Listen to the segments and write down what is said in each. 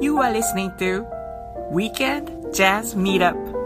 You are listening to Weekend Jazz Meetup.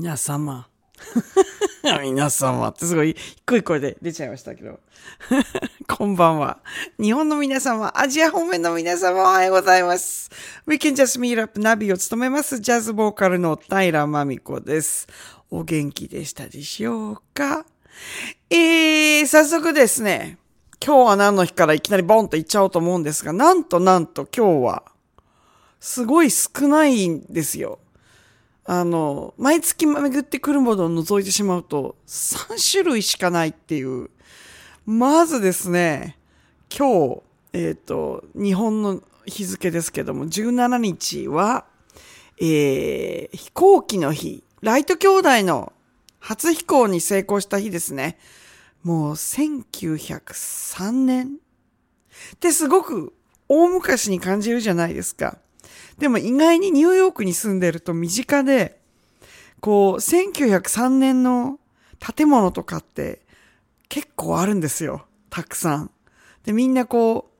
皆様。皆様ってすごい低い声で出ちゃいましたけど。こんばんは。日本の皆様、アジア方面の皆様おはようございます。We can just meet up ナビを務めますジャズボーカルの平真美子です。お元気でしたでしょうか？えー、早速ですね、今日は何の日からいきなりボンと言っちゃおうと思うんですが、なんとなんと今日は、すごい少ないんですよ。あの、毎月巡ってくるものを除いてしまうと、3種類しかないっていう。まずですね、今日、えっ、と、日本の日付ですけども、17日は、えー、飛行機の日。ライト兄弟の初飛行に成功した日ですね。もう1903年ってすごく大昔に感じるじゃないですか。でも意外にニューヨークに住んでると身近で、こう、1903年の建物とかって結構あるんですよ。たくさん。で、みんなこ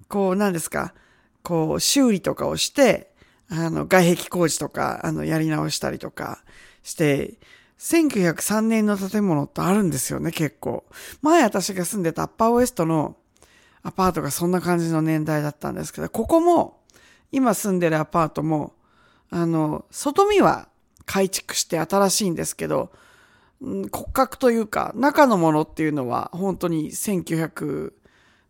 う、こう、何ですか、こう、修理とかをして、あの、外壁工事とか、あの、やり直したりとかして、1903年の建物ってあるんですよね、結構。前私が住んでたアッパーウエストのアパートがそんな感じの年代だったんですけど、ここも、今住んでるアパートも、あの、外見は改築して新しいんですけど、骨格というか、中のものっていうのは、本当に1900、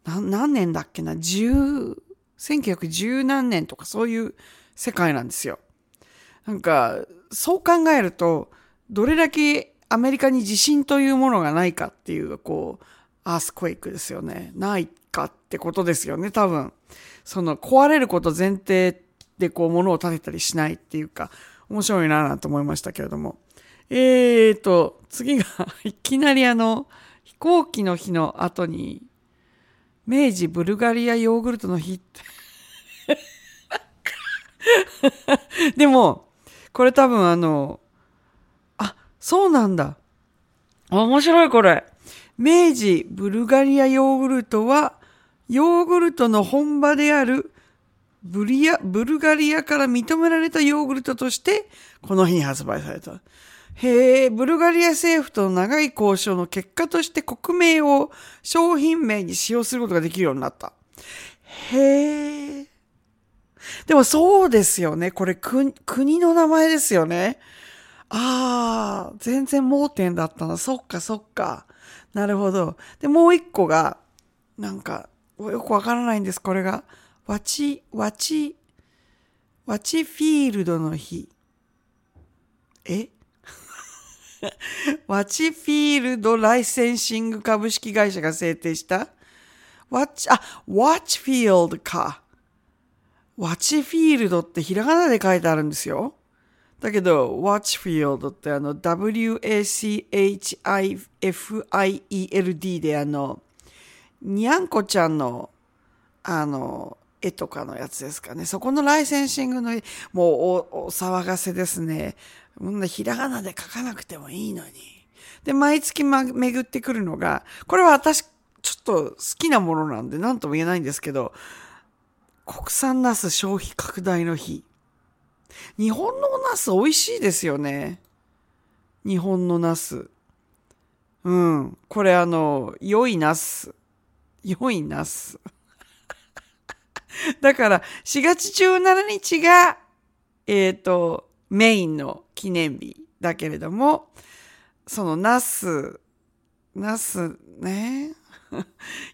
何何年だっけな、10、1910何年とかそういう世界なんですよ。なんか、そう考えると、どれだけアメリカに地震というものがないかっていう、こう、アースクエイクですよね。ないかってことですよね、多分。その、壊れること前提でこう、物を建てたりしないっていうか、面白いなぁなんて思いましたけれども。えーと、次が、いきなりあの、飛行機の日の後に、明治ブルガリアヨーグルトの日って。でも、これ多分あの、あ、そうなんだ。面白いこれ。明治ブルガリアヨーグルトは、ヨーグルトの本場であるブリア、ブルガリアから認められたヨーグルトとして、この日に発売された。へえ、ブルガリア政府との長い交渉の結果として国名を商品名に使用することができるようになった。へえ。でもそうですよね。これ国、国の名前ですよね。ああ、全然盲点だったな。そっかそっか。なるほど。で、もう一個が、なんか、よくわからないんです、これが。ワチ、ワチ、ワチフィールドの日。え？ワチフィールドライセンシング株式会社が制定した？ワッチ、あ、ワッチフィールドか。ワチフィールドってひらがなで書いてあるんですよ。だけど、Watch Field ってあの、W-A-C-H-I-F-I-E-L-D であの、にゃんこちゃんの、あの、絵とかのやつですかね。そこのライセンシングの、もうお、お騒がせですね。こんひらがなで書かなくてもいいのに。で、毎月、ま、巡ってくるのが、これは私、ちょっと好きなものなんで何とも言えないんですけど、国産ナス消費拡大の日。日本のおナス美味しいですよね。日本のナス。うん。これあの、良いナス。良いナス。だから、4月17日が、えっ、と、メインの記念日だけれども、そのナス、ナスね。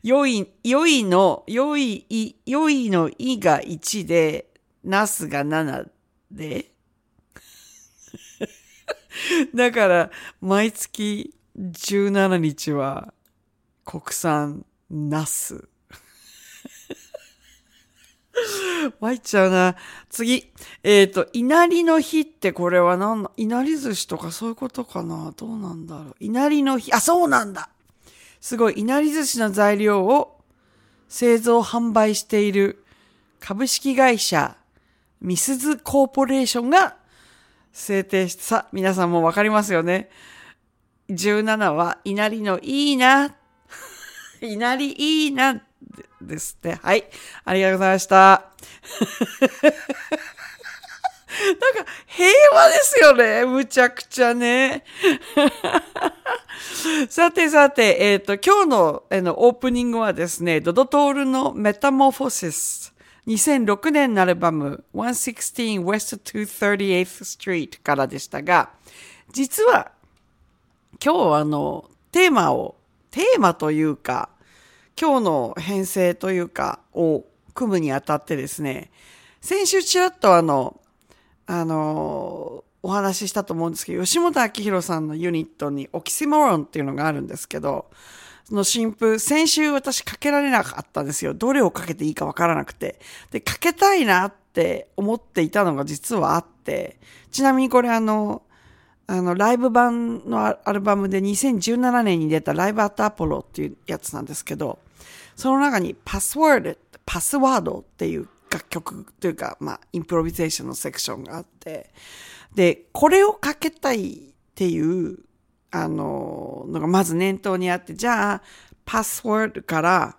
良い、良いの、良い、い良いのいが1で、ナスが7で。だから、毎月17日は国産ナス。参っちゃうな。次。えっ、と、稲荷の日ってこれは何の、稲荷寿司とかそういうことかな？どうなんだろう。稲荷の日、あ、そうなんだすごい、稲荷寿司の材料を製造販売している株式会社ミスズコーポレーションが制定した、さ、皆さんもわかりますよね。17は稲荷のいいな。稲荷いいな。ですって。はい。ありがとうございました。なんか平和ですよね。むちゃくちゃね。さてさて、えっ、ー、と、今日のえのオープニングはですね、ドドトールのメタモフォシス。2006年のアルバム116 West 238th Street からでしたが、実は今日あの、テーマを、テーマというか、今日の編成というかを組むにあたってですね、先週ちらっとあの、あの、お話ししたと思うんですけど、吉本明宏さんのユニットにオキシモロンっていうのがあるんですけど、その新風、先週私かけられなかったんですよ。どれをかけていいかわからなくて。で、かけたいなって思っていたのが実はあって、ちなみにこれあの、あの、ライブ版のアルバムで2017年に出たライブアットアポロっていうやつなんですけど、その中にパスワード、パスワードっていう楽曲というか、まあ、インプロビゼーションのセクションがあって、で、これをかけたいっていう、あの、のがまず念頭にあって、じゃあ、パスワードから、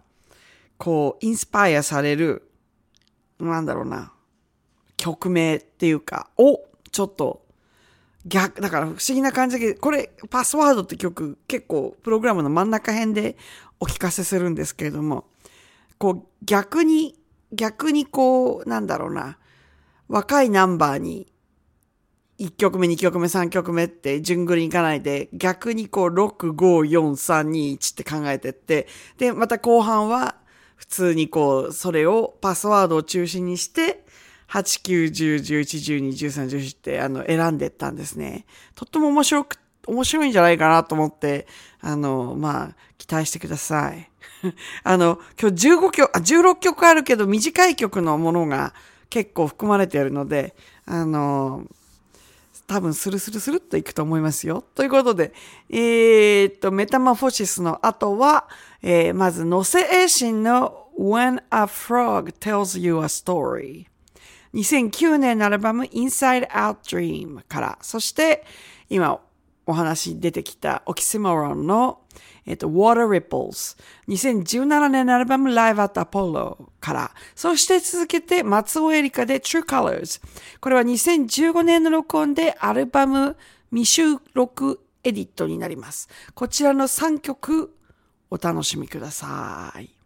こう、インスパイアされる、なんだろうな、曲名っていうか、を、ちょっと、逆、だから不思議な感じで、これ、パスワードって曲、結構、プログラムの真ん中辺でお聞かせするんですけれども、こう、逆に逆にこう、なんだろうな、若いナンバーに、1曲目、2曲目、3曲目って順繰りにいかないで、逆にこう、6、5、4、3、2、1って考えてって、で、また後半は、普通にこう、それをパスワードを中心にして、8、9、10、11、12、13、14ってあの選んでったんですね。とっても面白く、面白いんじゃないかなと思って、あの、まあ、期待してください。あの、今日15曲、あ、16曲あるけど短い曲のものが結構含まれているので、あの、多分スルスルスルっといくと思いますよ。ということで、えー、っと、メタマフォシスの後は、えー、まず、ノセエシンの When a Frog Tells You a Story。2009年のアルバム Inside Out Dream から、そして、今お話出てきたオキシモロンのえっと、Water Ripples。2017年のアルバム Live at Apollo から。そして続けて松尾エリカで True Colors。これは2015年の録音でアルバム未収録エディットになります。こちらの3曲お楽しみください。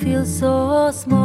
Feel so small.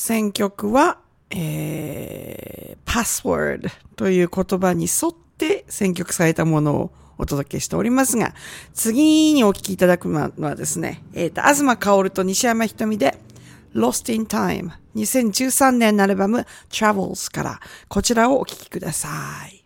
選曲は、えー、パスワードという言葉に沿って選曲されたものをお届けしておりますが、次にお聴きいただくのはですね、えっ、ー、と、東薫と西山ひとみで、Lost in Time 2013年のアルバム Travels からこちらをお聴きください。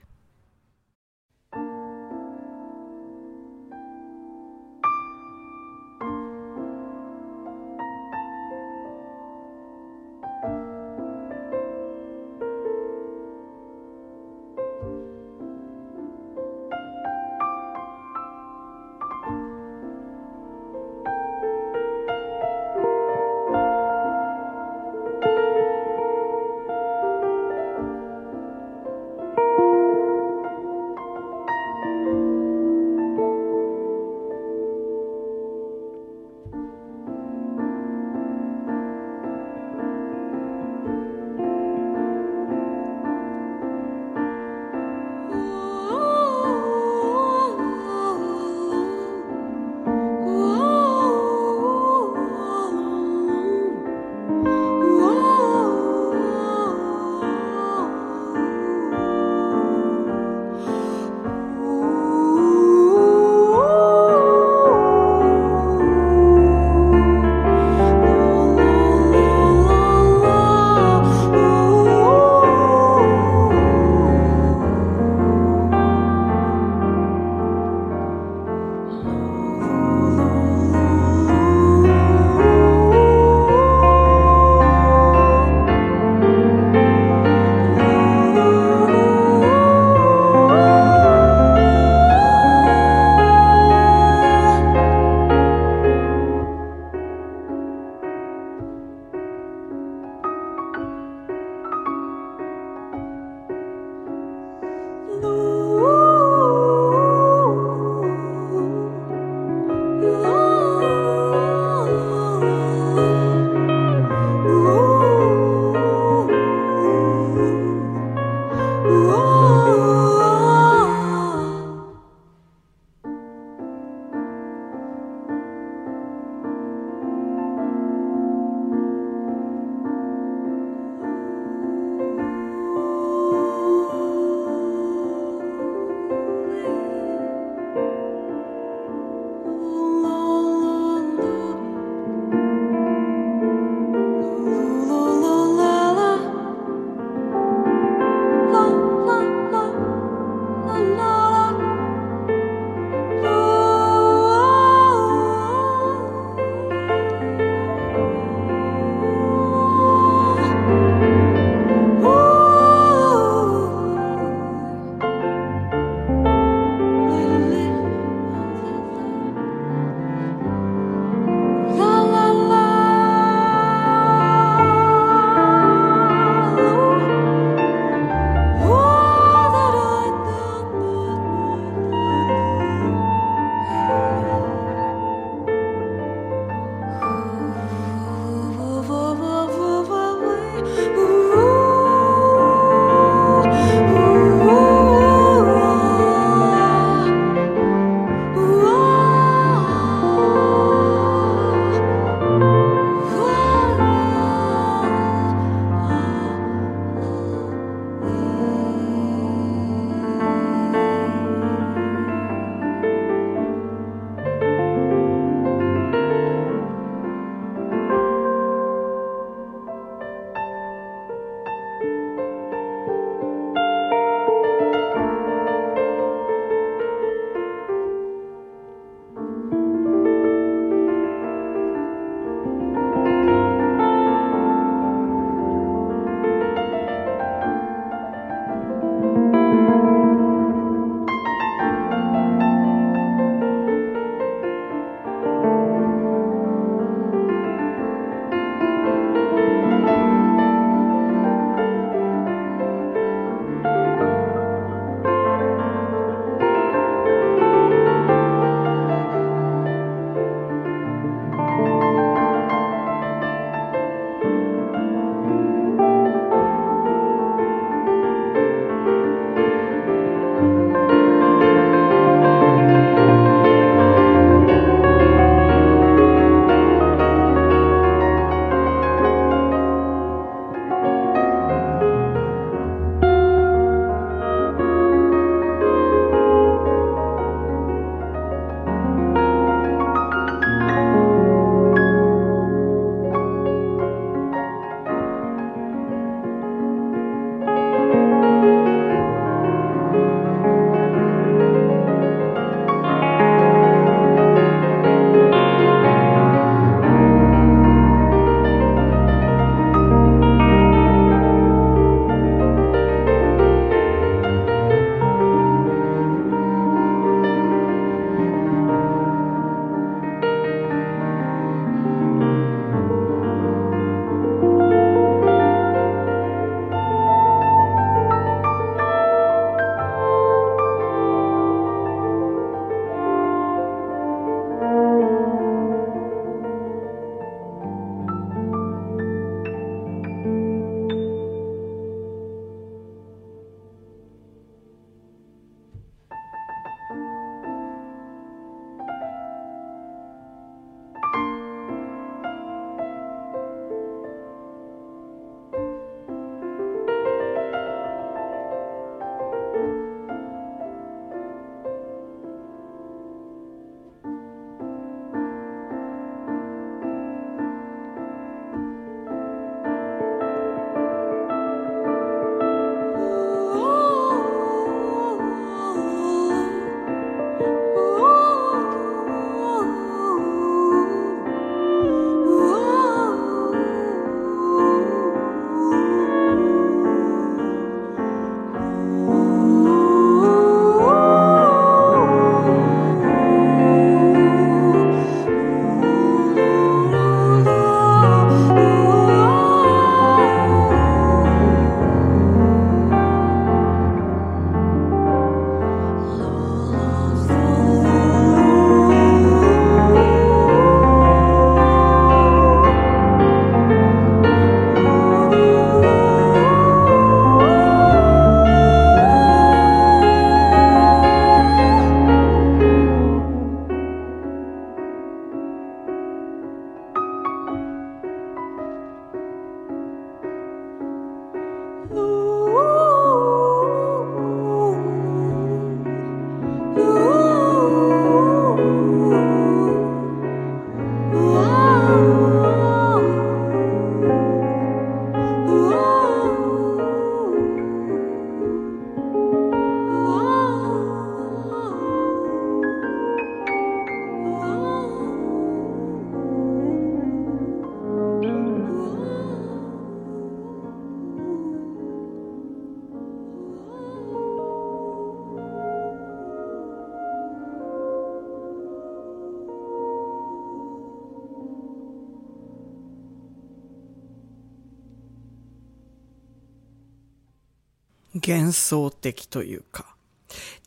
幻想的というか。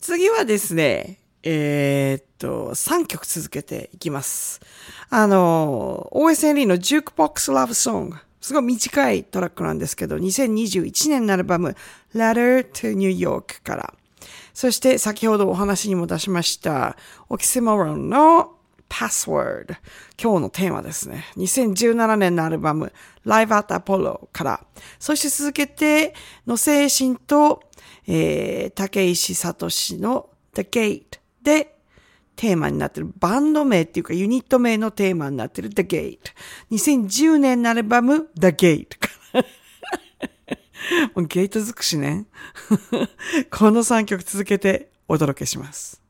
次はですね、えー、っと、3曲続けていきます。あの、OSNE の Jukebox Love Song。すごい短いトラックなんですけど、2021年のアルバム Letter to New York から。そして先ほどお話にも出しました、オキシモロンの Password。今日のテーマですね。2017年のアルバム Live at Apollo から。そして続けて、の精神と、えー、竹石聡の The Gate でテーマになってるバンド名っていうかユニット名のテーマになってる The Gate。2010年のアルバム The Gate から。もうゲート尽くしね。この3曲続けてお届けします。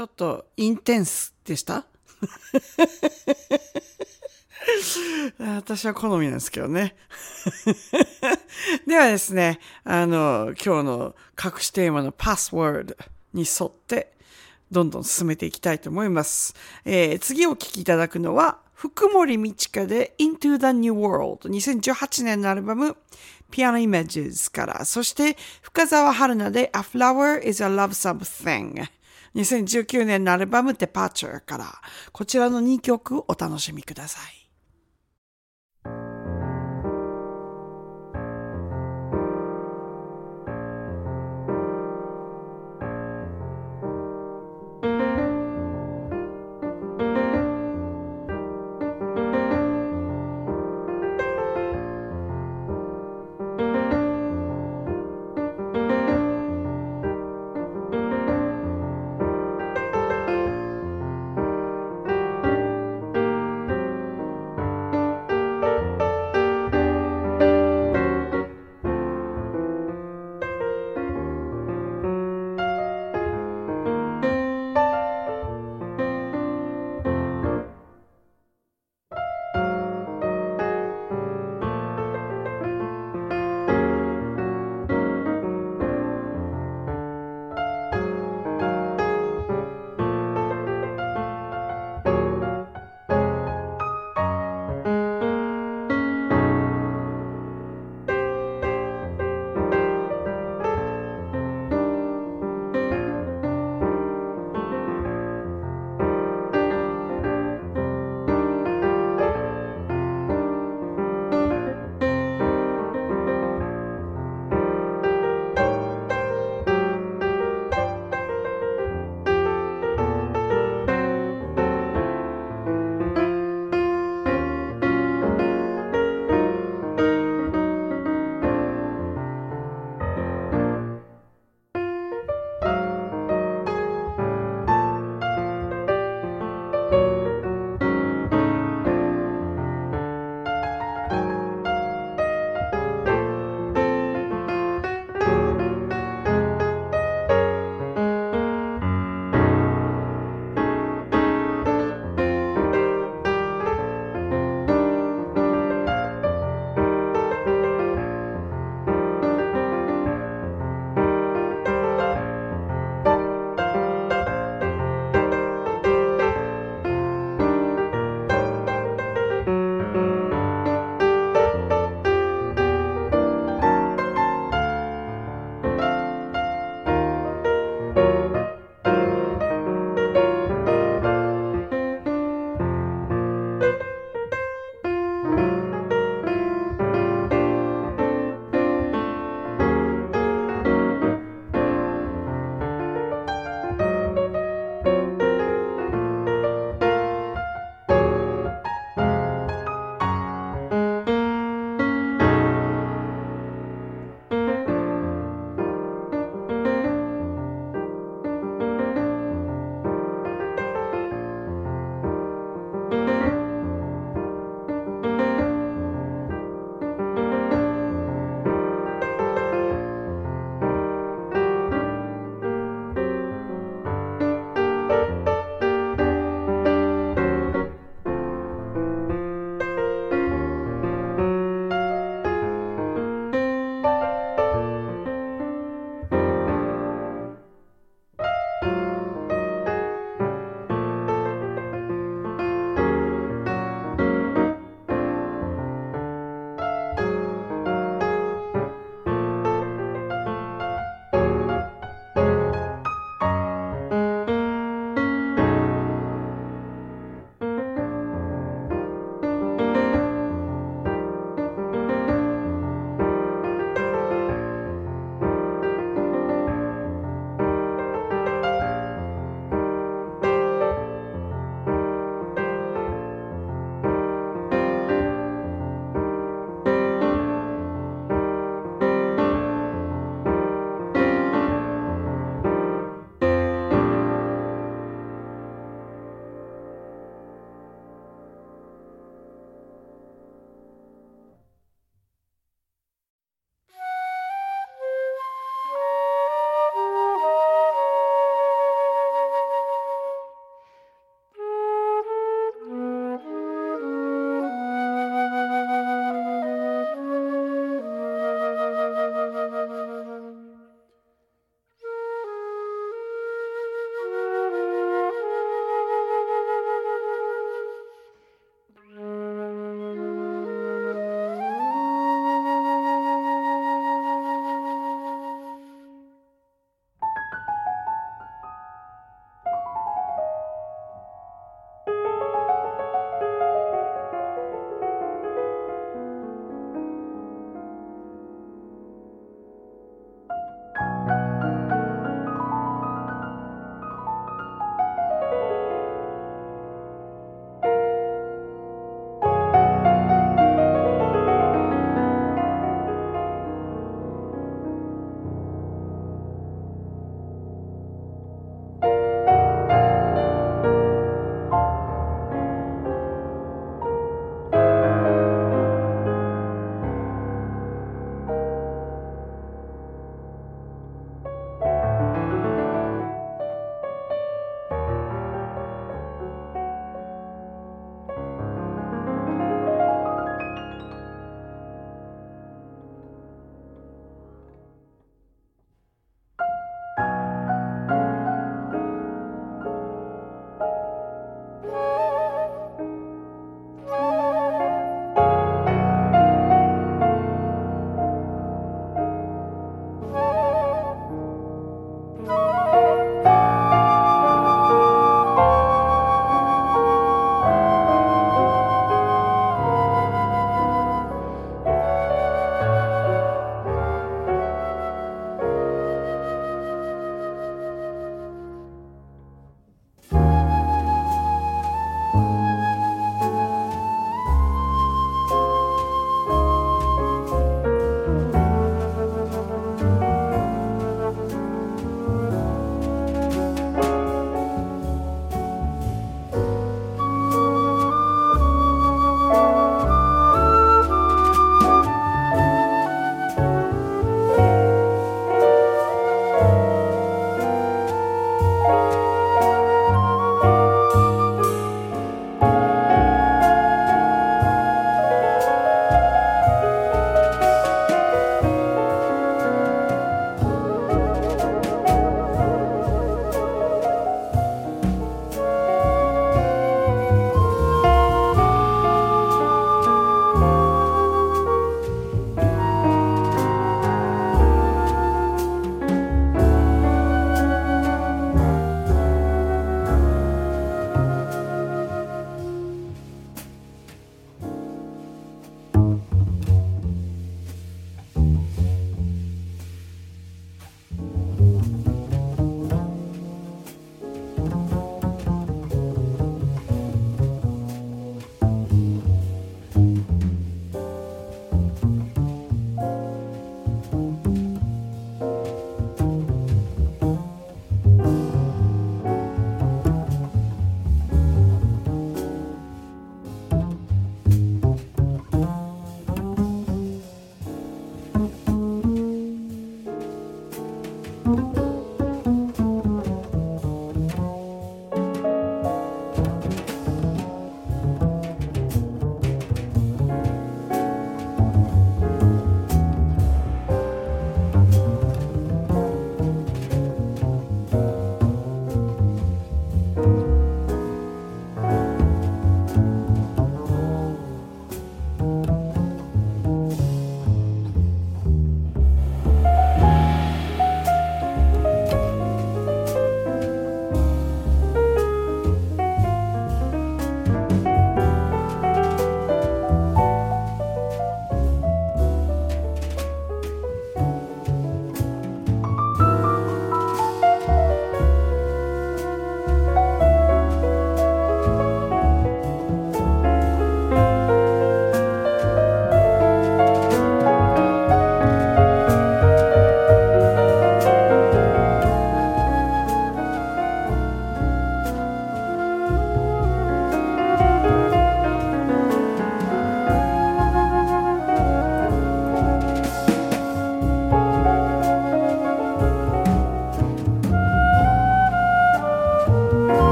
ちょっとインテンスでした？私は好みなんですけどね。ではですね、あの、今日の隠しテーマのパスワードに沿って、どんどん進めていきたいと思います。えー、次お聴きいただくのは、福森道香で Into the New World 2018年のアルバム Piano Images から、そして深沢春菜で A Flower is a Love Something 2019年のアルバム Departure から、こちらの2曲お楽しみください。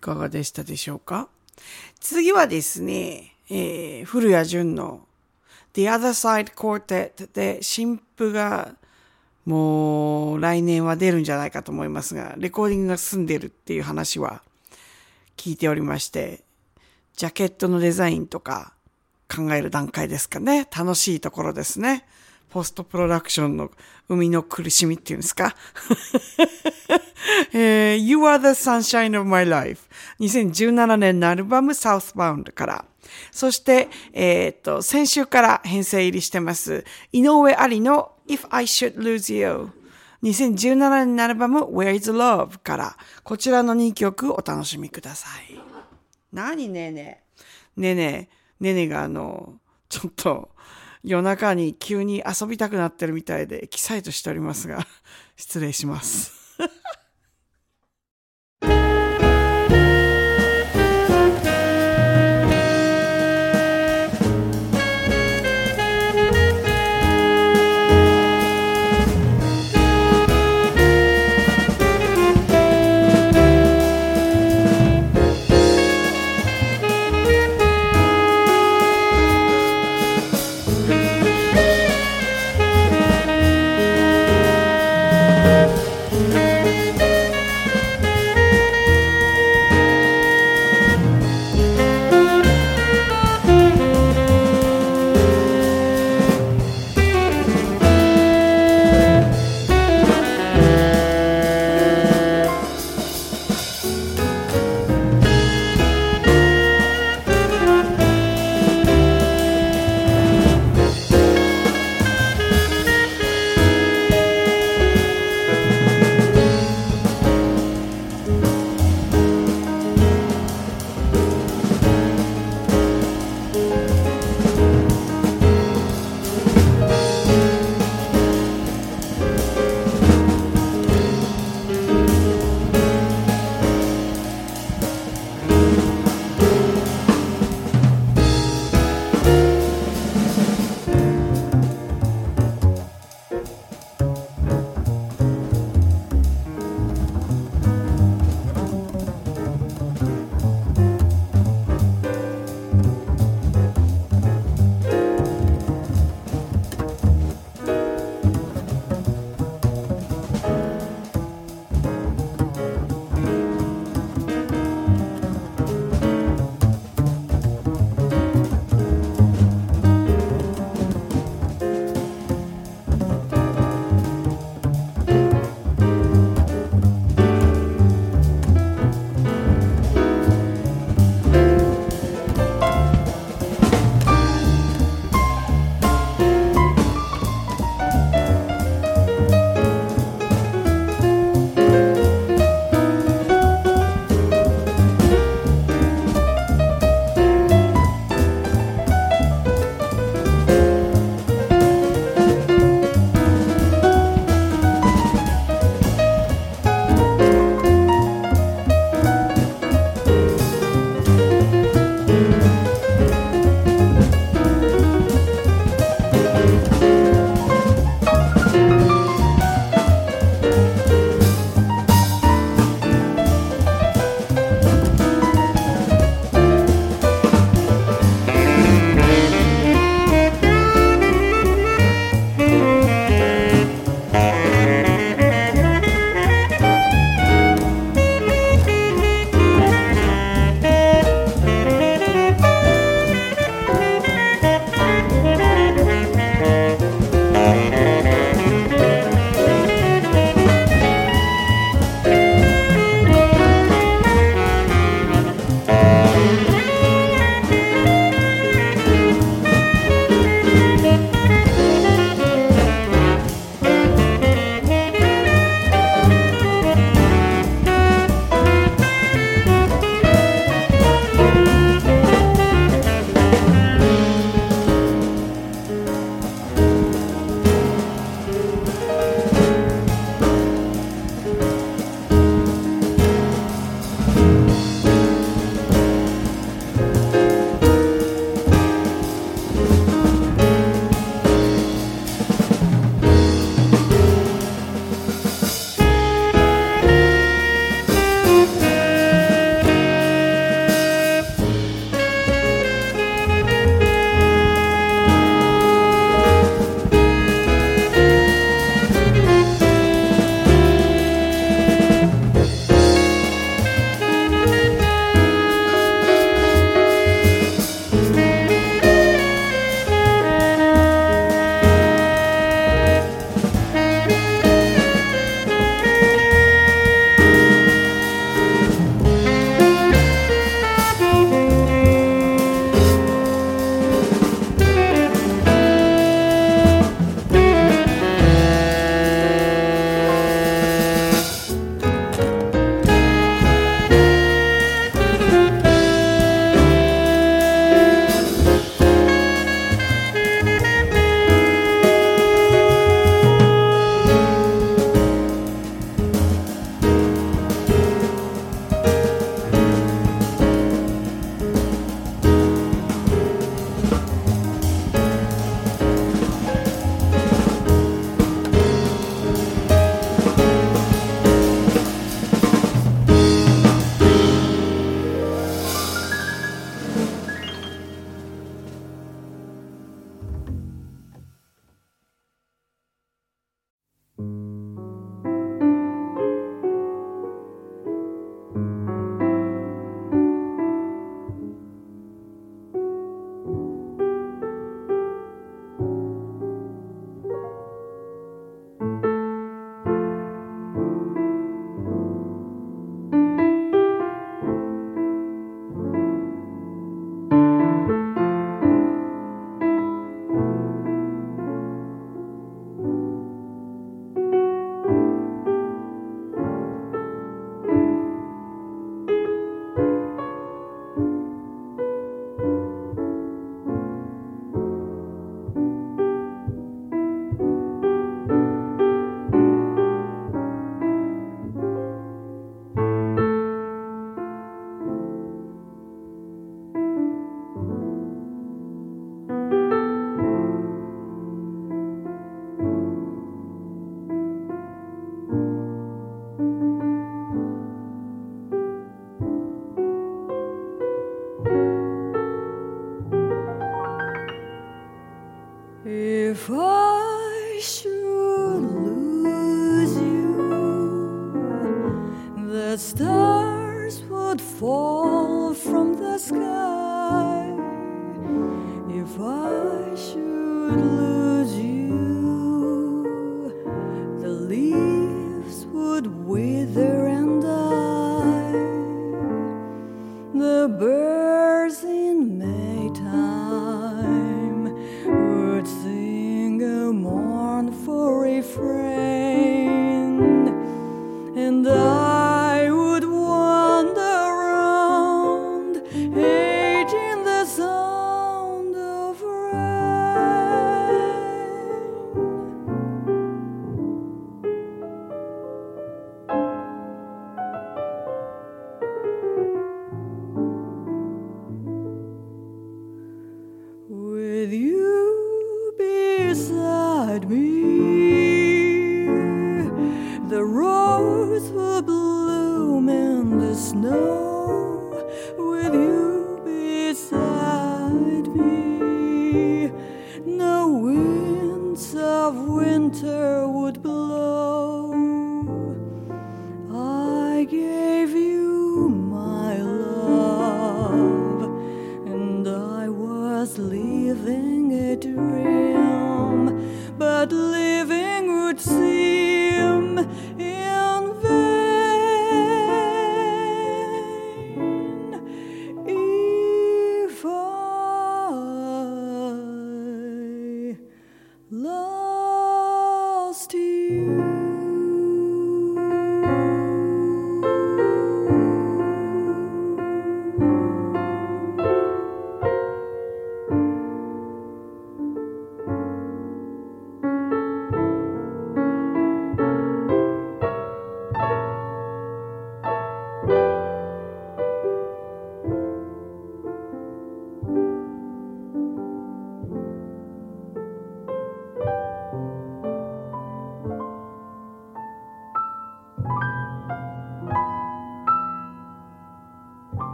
かがでしたでしょうか？次はですね、えー、古谷淳の The Other Side Quartet で新譜がもう来年は出るんじゃないかと思いますが、レコーディングが進んでるっていう話は聞いておりまして、ジャケットのデザインとか考える段階ですかね。楽しいところですね。ポストプロダクションの生みの苦しみっていうんですか？えー You are the sunshine of my life 2017年のアルバム Southbound から。そして、えーっと、先週から編成入りしてます。井上ありの If I Should Lose You 2017年のアルバム Where is Love から。こちらの2曲お楽しみください。何？ねえねえ。ねえねえ。ねえねえがあの、ちょっと夜中に急に遊びたくなってるみたいでエキサイトしておりますが、失礼します。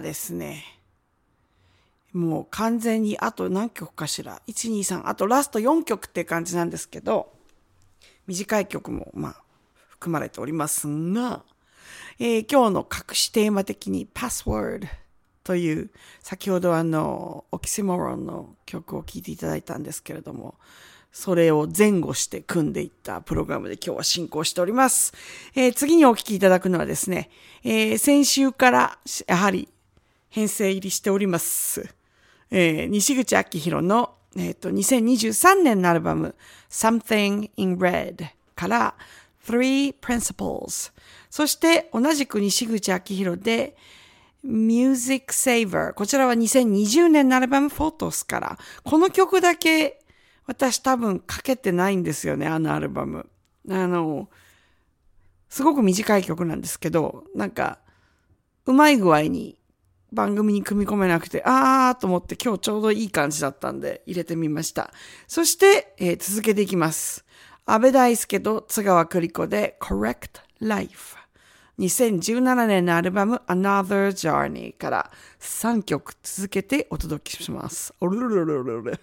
ですね、もう完全にあと何曲かしら ?1、2、3、あとラスト4曲って感じなんですけど、短い曲もまあ含まれておりますが、えー今日の隠しテーマ的に Password という先ほどあのオキシモロンの曲を聴いていただいたんですけれども、それを前後して組んでいったプログラムで今日は進行しております。えー次にお聴きいただくのはですね、えー先週からやはり編成入りしております。えー西口明宏の、えーと2023年のアルバム Something in Red から Three Principles そして同じく西口明宏で Music Saver こちらは2020年のアルバム Photos から。この曲だけ私多分かけてないんですよねあのアルバム。あのすごく短い曲なんですけどなんかうまい具合に番組に組み込めなくて、あーと思って今日ちょうどいい感じだったんで入れてみました。そして、えー続けていきます。安倍大輔と津川栗子で Correct Life。2017年のアルバム Another Journey から3曲続けてお届けします。おるるるるる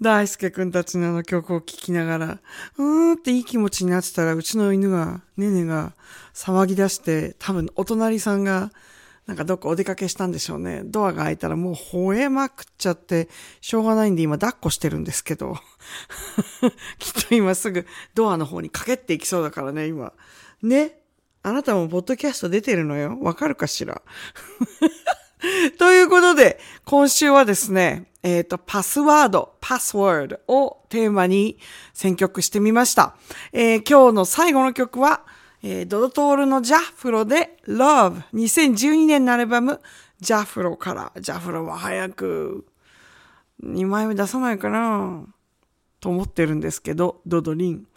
大輔くんたちのあの曲を聴きながら、うーんっていい気持ちになってたら、うちの犬が、ねねが騒ぎ出して、多分お隣さんが、なんかどっかお出かけしたんでしょうね。ドアが開いたらもう吠えまくっちゃって、しょうがないんで今抱っこしてるんですけど。きっと今すぐドアの方にかけっていきそうだからね、今。ね？あなたもポッドキャスト出てるのよ。わかるかしら？ということで、今週はですね、えっ、ー、と、パスワード、パスワードをテーマに選曲してみました。えー、今日の最後の曲は、えー、ドドトールのジャフロで Love。2012年のアルバム、ジャフロから、ジャフロは早く2枚目出さないかなと思ってるんですけど、ドドリン。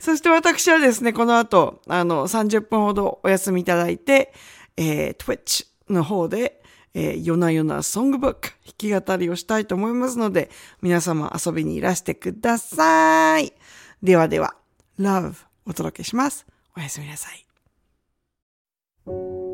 そして私はですね、この後、あの、30分ほどお休みいただいて、えー、Twitch の方で、えー、夜な夜なソングブック弾き語りをしたいと思いますので、皆様遊びにいらしてください。ではでは、Love お届けします。おやすみなさい。